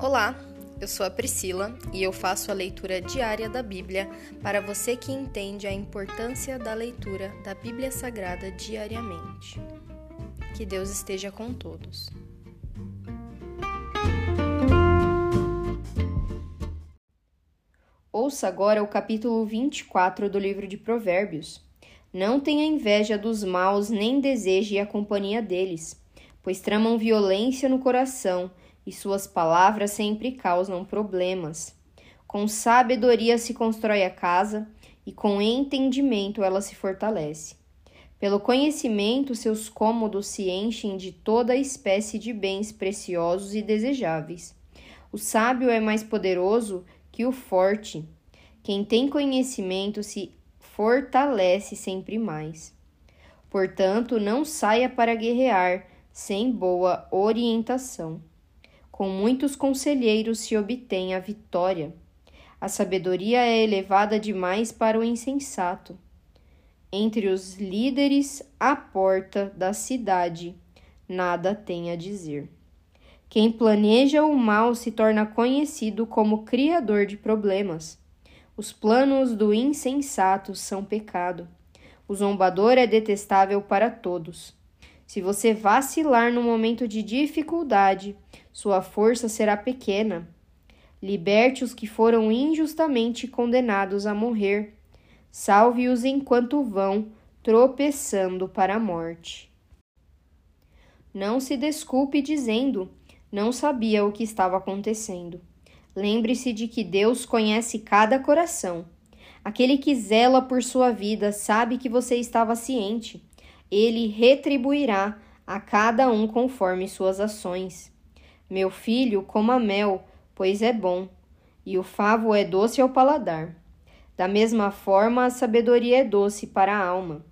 Olá, eu sou a Priscila e eu faço a leitura diária da Bíblia para você que entende a importância da leitura da Bíblia Sagrada diariamente. Que Deus esteja com todos. Ouça agora o capítulo 24 do livro de Provérbios. Não tenha inveja dos maus, nem deseje a companhia deles, pois tramam violência no coração e suas palavras sempre causam problemas. Com sabedoria se constrói a casa e com entendimento ela se fortalece. Pelo conhecimento, seus cômodos se enchem de toda espécie de bens preciosos e desejáveis. O sábio é mais poderoso que o forte. Quem tem conhecimento se fortalece sempre mais. Portanto, não saia para guerrear sem boa orientação. Com muitos conselheiros se obtém a vitória. A sabedoria é elevada demais para o insensato. Entre os líderes à porta da cidade, nada tem a dizer. Quem planeja o mal se torna conhecido como criador de problemas. Os planos do insensato são pecado. O zombador é detestável para todos. Se você vacilar no momento de dificuldade, sua força será pequena. Liberte os que foram injustamente condenados a morrer. Salve-os enquanto vão tropeçando para a morte. Não se desculpe dizendo: não sabia o que estava acontecendo. Lembre-se de que Deus conhece cada coração. Aquele que zela por sua vida sabe que você estava ciente ele retribuirá a cada um conforme suas ações. Meu filho, coma mel, pois é bom, e o favo é doce ao paladar. Da mesma forma, a sabedoria é doce para a alma.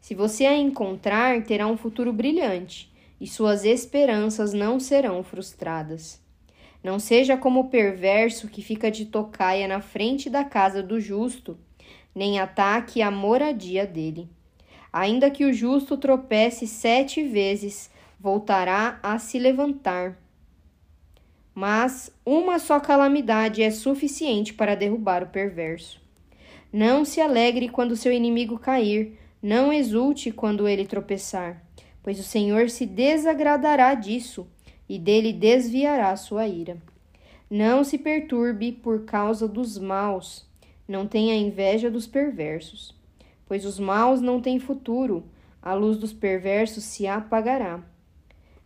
Se você a encontrar, terá um futuro brilhante, e suas esperanças não serão frustradas. Não seja como o perverso que fica de tocaia na frente da casa do justo, nem ataque a moradia dele. Ainda que o justo tropece sete vezes, voltará a se levantar. Mas uma só calamidade é suficiente para derrubar o perverso. Não se alegre quando seu inimigo cair, não exulte quando ele tropeçar, pois o Senhor se desagradará disso e dele desviará sua ira. Não se perturbe por causa dos maus, não tenha inveja dos perversos pois os maus não têm futuro, a luz dos perversos se apagará.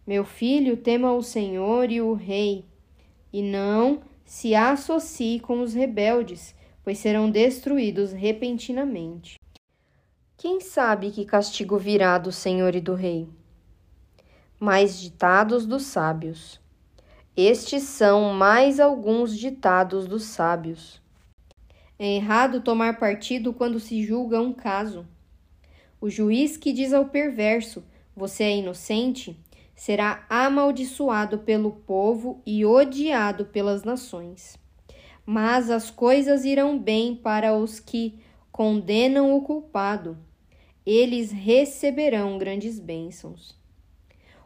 Meu filho, tema o Senhor e o Rei, e não se associe com os rebeldes, pois serão destruídos repentinamente. Quem sabe que castigo virá do Senhor e do Rei? Mais ditados dos sábios. Estes são mais alguns ditados dos sábios. É errado tomar partido quando se julga um caso. O juiz que diz ao perverso: Você é inocente, será amaldiçoado pelo povo e odiado pelas nações. Mas as coisas irão bem para os que condenam o culpado. Eles receberão grandes bênçãos.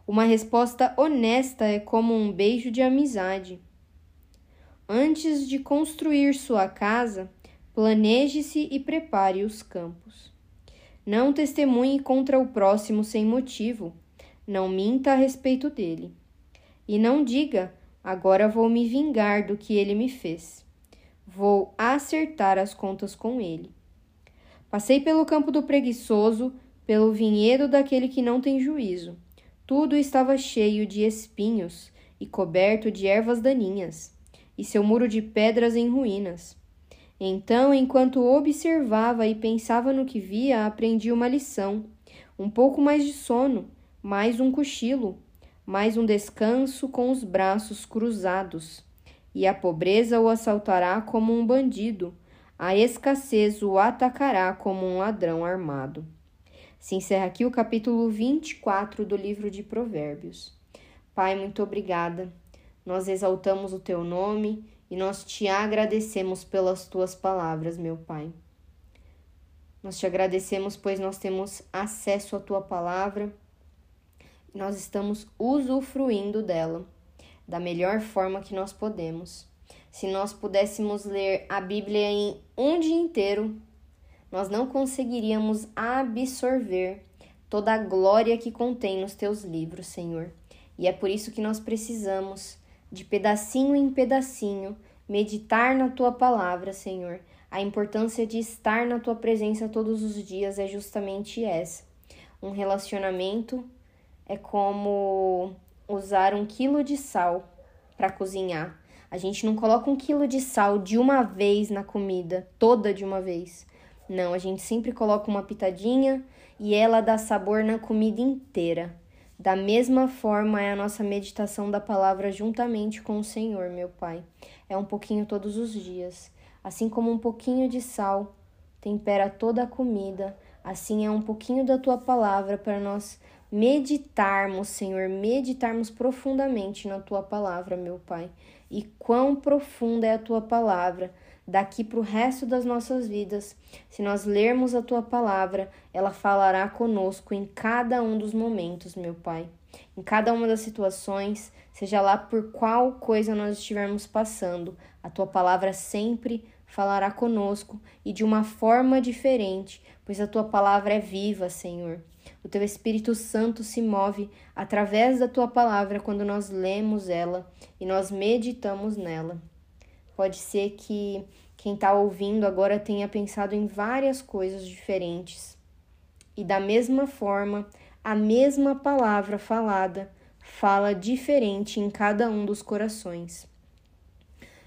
Uma resposta honesta é como um beijo de amizade. Antes de construir sua casa, Planeje-se e prepare os campos. Não testemunhe contra o próximo sem motivo. Não minta a respeito dele. E não diga: agora vou me vingar do que ele me fez. Vou acertar as contas com ele. Passei pelo campo do preguiçoso, pelo vinhedo daquele que não tem juízo. Tudo estava cheio de espinhos e coberto de ervas daninhas, e seu muro de pedras em ruínas. Então, enquanto observava e pensava no que via, aprendi uma lição. Um pouco mais de sono, mais um cochilo, mais um descanso com os braços cruzados. E a pobreza o assaltará como um bandido, a escassez o atacará como um ladrão armado. Se encerra aqui o capítulo 24 do livro de Provérbios. Pai, muito obrigada. Nós exaltamos o teu nome e nós te agradecemos pelas tuas palavras, meu Pai. Nós te agradecemos, pois nós temos acesso à tua palavra, nós estamos usufruindo dela. da melhor forma que nós podemos. Se nós pudéssemos ler a Bíblia em um dia inteiro, nós não conseguiríamos absorver toda a glória que contém nos teus livros, Senhor. E é por isso que nós precisamos, de pedacinho em pedacinho, meditar na tua palavra, Senhor. A importância de estar na tua presença todos os dias é justamente essa. Um relacionamento é como usar um quilo de sal para cozinhar. A gente não coloca um quilo de sal de uma vez na comida, toda de uma vez. Não, a gente sempre coloca uma pitadinha e ela dá sabor na comida inteira. Da mesma forma é a nossa meditação da palavra juntamente com o Senhor, meu Pai. É um pouquinho todos os dias. Assim como um pouquinho de sal tempera toda a comida, assim é um pouquinho da tua palavra para nós meditarmos, Senhor, meditarmos profundamente na tua palavra, meu Pai. E quão profunda é a tua palavra daqui para o resto das nossas vidas. Se nós lermos a tua palavra, ela falará conosco em cada um dos momentos, meu Pai. Em cada uma das situações, seja lá por qual coisa nós estivermos passando, a tua palavra sempre falará conosco e de uma forma diferente, pois a tua palavra é viva, Senhor. O teu Espírito Santo se move através da tua palavra quando nós lemos ela e nós meditamos nela. Pode ser que quem está ouvindo agora tenha pensado em várias coisas diferentes. E da mesma forma, a mesma palavra falada fala diferente em cada um dos corações.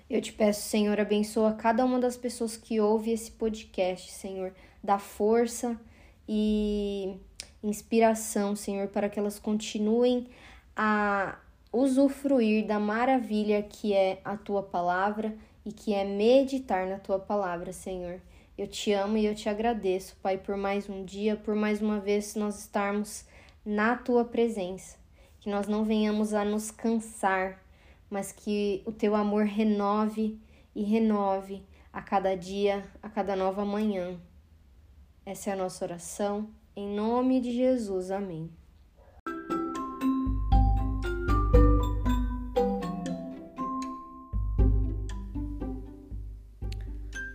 Eu te peço, Senhor, abençoa cada uma das pessoas que ouve esse podcast, Senhor, dá força e inspiração, Senhor, para que elas continuem a usufruir da maravilha que é a tua palavra e que é meditar na tua palavra, Senhor. Eu te amo e eu te agradeço, Pai, por mais um dia, por mais uma vez nós estarmos na tua presença. Que nós não venhamos a nos cansar, mas que o teu amor renove e renove a cada dia, a cada nova manhã. Essa é a nossa oração em nome de Jesus, amém.